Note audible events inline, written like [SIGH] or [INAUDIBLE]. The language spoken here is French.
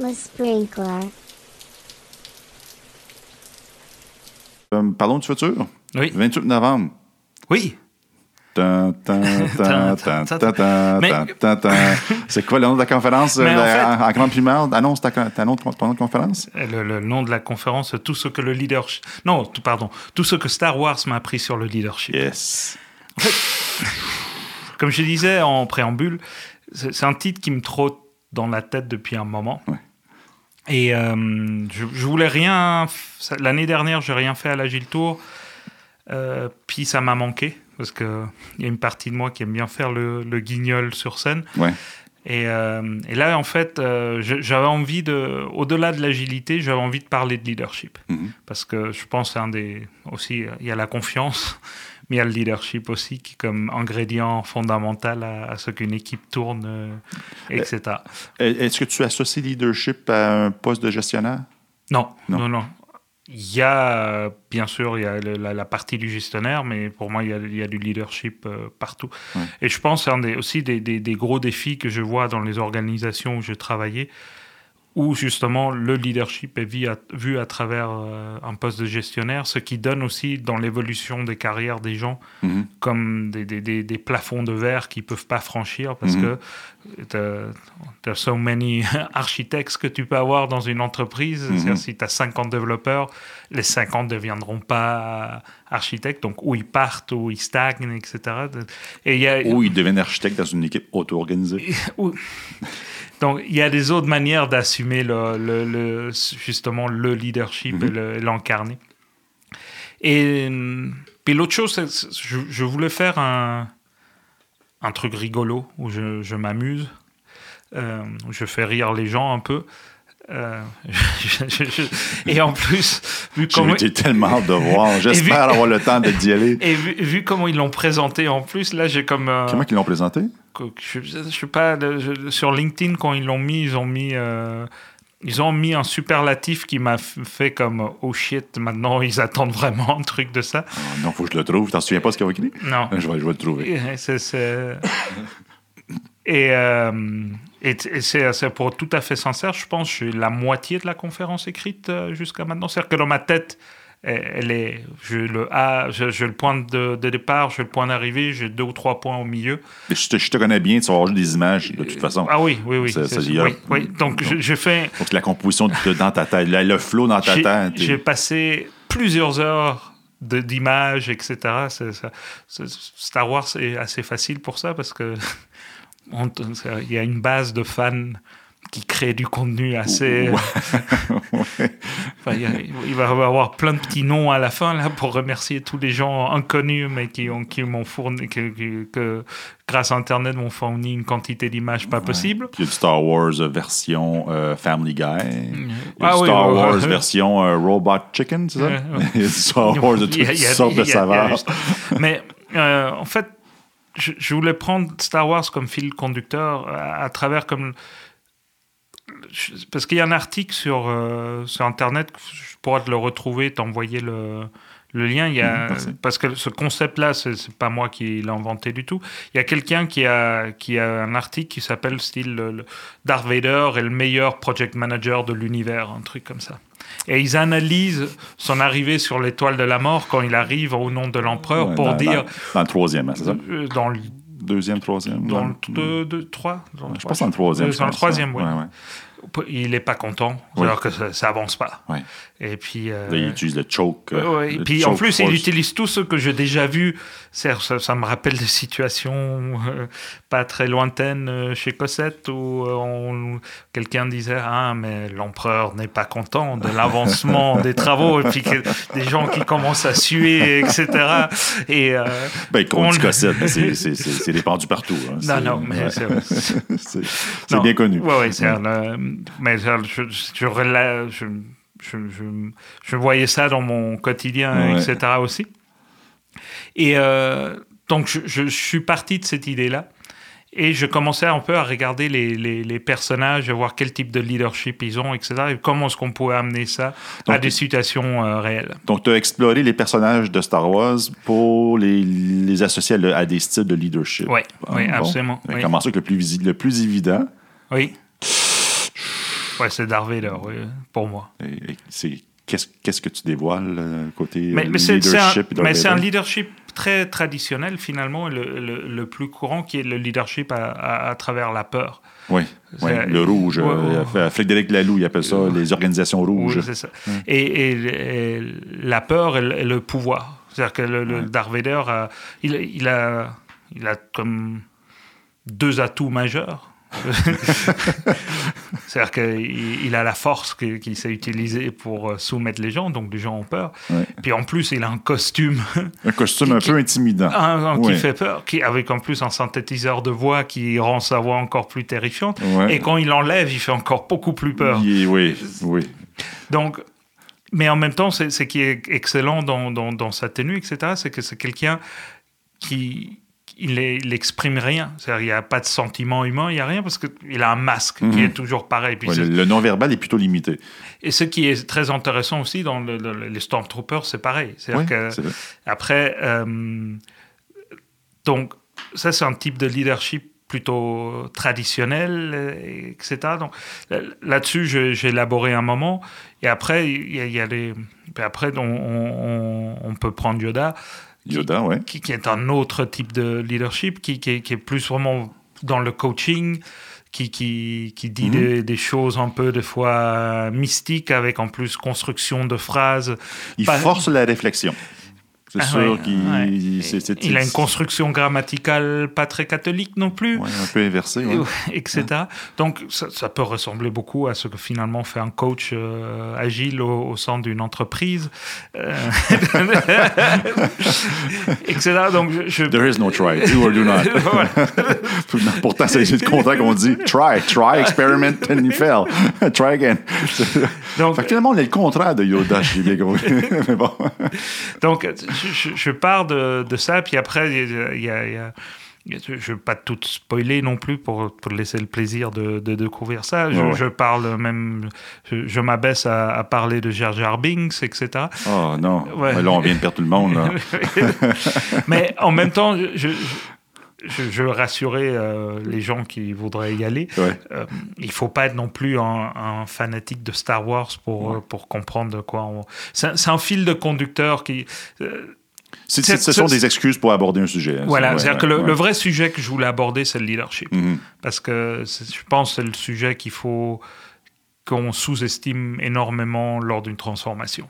Le sprinkler. Euh, parlons du futur. Oui. 28 novembre. Oui. C'est quoi le nom de la conférence? Mais euh, en fait- en, en grande primeur, annonce ta, ta nom de, ton nom de conférence? Le, le nom de la conférence, tout ce que le leadership. Non, tout, pardon. Tout ce que Star Wars m'a appris sur le leadership. Yes. Comme je disais en préambule, c'est c'est un titre qui me trotte dans la tête depuis un moment. Ouais. Et euh, je, je voulais rien. L'année dernière, j'ai rien fait à l'Agile Tour. Euh, puis ça m'a manqué parce que il y a une partie de moi qui aime bien faire le, le guignol sur scène. Ouais. Et, euh, et là, en fait, j'avais envie de, au-delà de l'agilité, j'avais envie de parler de leadership. Mhm. Parce que je pense un des, aussi, il y a la confiance, mais il y a le leadership aussi qui est comme ingrédient fondamental à, à ce qu'une équipe tourne, euh, etc. Est-ce que tu associes leadership à un poste de gestionnaire? Non, Non. non, non. Il y a, euh, bien sûr, il y a le- la, la partie du gestionnaire, mais pour moi, il y a, il y a du leadership euh, partout. Et je pense un des, aussi des, des- des gros défis que je vois dans les organisations où je travaillais, où justement le leadership est vu à, vu à travers euh, un poste de gestionnaire, ce qui donne aussi dans l'évolution des carrières des gens Mhm. comme des, des- des- des plafonds de verre qu'ils peuvent pas franchir parce Mhm. que t'as- there's so many [LAUGHS] architectes que tu peux avoir dans une entreprise. Mhm. Si tu as 50 développeurs, les 50 ne deviendront pas architectes, donc ou ils partent ou ils stagnent, etc. Et il y a, Ou il devient architecte dans une équipe auto-organisée? [LAUGHS] Donc, il y a des autres manières d'assumer le, le- le- justement le leadership Mhm. et le- et l'encarner. Et euh, puis l'autre chose, je, je voulais faire un, un truc rigolo où je, je m'amuse, euh, où je fais rire les gens un peu. Euh, [LAUGHS] je- je- je- et en plus, vu J'ai comment, été tellement hâte de voir. J'espère avoir le temps de d'y aller. [LAUGHS] et vu, vu comment ils l'ont présenté en plus, là j'ai comme... euh, Comment ils l'ont présenté? je, je sais pas sur LinkedIn quand ils l'ont mis ils ont mis euh, ils ont mis un superlatif qui m'a fait comme oh shit maintenant ils attendent vraiment un truc de ça Oh, non, faut que je le trouve. T'en souviens pas ce qu'il y a écrit? non Je vais, je vais le trouver. [LAUGHS] C'est- et, euh, et c'est pour tout à fait sincère je pense j'ai la moitié de la conférence écrite euh, jusqu'à maintenant c'est à dire que dans ma tête elle elle est j'ai le A j'ai j'ai le point de, de départ j'ai le point d'arrivée j'ai deux ou trois points au milieu Je te, je te connais bien, tu vas avoir juste des images de toute façon. ah oui oui oui Ça- ça, oui, oui. donc je fais Donc la composition de- dans ta tête, le, flow dans ta J'ai- tête. J'ai passé plusieurs heures d'images, etc. Star Wars est assez facile pour ça parce que [LAUGHS] on- il y a une base de fans qui créent du contenu assez. [LAUGHS] Enfin, il, va y avoir plein de petits noms à la fin là pour remercier tous les gens inconnus mais qui ont qui m'ont fourni que, que- que grâce à Internet m'ont fourni une quantité d'images pas possible. Puis il y a du Star Wars euh, version euh, Family Guy. Il y a Ah du oui, Star ouais, ouais. Wars version euh, Robot Chicken, c'est ça? Ouais, ouais. [LAUGHS] Il y a du Star Wars de toutes sortes de saveurs. Mais euh, en fait, je, je voulais prendre Star Wars comme fil conducteur à, à travers comme parce qu'il y a un article sur sur internet, je pourrais te le retrouver, t'envoyer le le lien, il y a, merci. parce que ce concept-là, c'est c'est pas moi qui l'ai inventé du tout. Il y a quelqu'un qui a, qui a un article qui s'appelle style le- le Darth Vader est le meilleur project manager de l'univers, un truc comme ça. Et ils analysent son arrivée sur l'étoile de la mort quand il arrive au nom de l'empereur Ouais, pour dans, dire Dans, dans le troisième, hein, c'est ça? euh, dans le Deuxième, troisième? dans le deux, deux, trois, dans Je trois, pense dans le troisième. Dans le pense, troisième, oui. Ouais, ouais. Il n'est pas content, Oui. alors que ça, ça avance pas. Ouais. Et puis. euh, il utilise le choke. euh, Ouais, et le puis en choke plus, il force. utilise tout ce que j'ai déjà vu. Ça, ça me rappelle des situations euh, pas très lointaines euh, chez Cosette où euh, quelqu'un disait Ah, mais l'empereur n'est pas content de l'avancement des [LAUGHS] travaux. Et puis que- des gens qui commencent à suer, etc. Et. euh, Ben, on Cossette, [LAUGHS] c'est- répandu partout. hein. non, C'est- non, mais ouais. [LAUGHS] c'est- bien connu. Ouais, ouais, c'est un, mais je, je, je, je, voyais ça dans mon quotidien, Ouais. etc. aussi. Et euh, donc, je, suis parti de cette idée-là. Et je commençais un peu à regarder les, les, les personnages, à voir quel type de leadership ils ont, etc. Et comment est-ce qu'on pouvait amener ça à Donc- des situations euh, réelles. Donc, tu as exploré les personnages de Star Wars pour les, les associer à, le- à des styles de leadership. Ah, oui, bon. absolument, On oui. avec le plus, le plus évident. Oui. Ouais, c'est Darth Vader, oui, pour moi. C'est qu'est-ce que tu dévoiles euh, côté Mais, euh, mais un, leadership de mais c'est un leadership très traditionnel, finalement, le, le- le plus courant, qui est le leadership à, à- à travers la peur. Oui, le rouge. Ouais, euh, ouais. euh, Frédéric Laloux, il appelle ça les organisations rouges. Oui, c'est ça. Et, et- et la peur et le, pouvoir. C'est-à-dire que le, le Darth Vader, a- il, il a, il a comme deux atouts majeurs. [LAUGHS] C'est-à-dire qu'il il a la force qu'il sait utiliser pour euh, soumettre les gens, donc les gens ont peur. Ouais. Puis en plus, il a un costume [LAUGHS] Un costume un Qui- peu intimidant. un- un qui fait peur, qui, avec en plus un synthétiseur de voix qui rend sa voix encore plus terrifiante. Ouais. Et quand il l'enlève, il fait encore beaucoup plus peur. Est- oui, oui. Donc, mais en même temps, c'est ce qui est excellent dans, dans, dans sa tenue, etc., c'est que c'est quelqu'un qui il est- il exprime rien. C'est-à-dire, il n'y a pas de sentiment humain, il n'y a rien, parce qu'il a un masque qui Mhm. est toujours pareil. Puis Ouais, c'est- le, non-verbal est plutôt limité. Et ce qui est très intéressant aussi dans le- le- les Stormtroopers, c'est pareil. C'est-à-dire que après, euh, donc, ça, c'est un type de leadership plutôt traditionnel, euh, etc. Donc, là- là-dessus, j'ai élaboré un moment. Et après, il y a, il y a les... puis après, on, on- on peut prendre Yoda, Yoda, ouais. qui, qui est un autre type de leadership, qui, qui est, qui est plus vraiment dans le coaching, qui, qui, qui dit Mhm. des, des choses un peu des fois mystiques, avec en plus construction de phrases. Il Pas- force la réflexion. C'est Ah sûr ouais, qu'il ouais. Il a une construction grammaticale pas très catholique non plus. ouais, un peu inversé. ouais. [LAUGHS] etc. Donc, ça, ça peut ressembler beaucoup à ce que finalement fait un coach euh, agile au, au sein d'une entreprise, euh, [LAUGHS] etc. Donc, je, There is no try, do or do not. [LAUGHS] Pourtant, c'est le contraire qu'on dit. Try, try, experiment, and you fail. try again. Donc- fait que finalement, on est le contraire de Yoda chez les gros. Mais bon. Donc, je, je- pars de, de ça, puis après, il y a- y je ne veux pas tout spoiler non plus pour, pour laisser le plaisir de, de découvrir ça. Je, Ouais, ouais. je parle même, je, je m'abaisse à, à parler de Jar Jar Binks, etc. Oh non. Ouais. Là, on vient de perdre tout le monde. Là. [LAUGHS] Mais en même temps, je, je, je- rassurer euh, les gens qui voudraient y aller. Ouais. Euh, il faut pas être non plus un, un fanatique de Star Wars pour, euh, pour comprendre de quoi on... C'est un- fil de conducteur qui... euh, c'est- ce sont des excuses pour aborder un sujet. hein. voilà, Ouais, c'est-à-dire que le, vrai sujet que je voulais aborder, c'est le leadership. Mhm. Parce que je pense que c'est le sujet qu'il faut qu'on sous-estime énormément lors d'une transformation.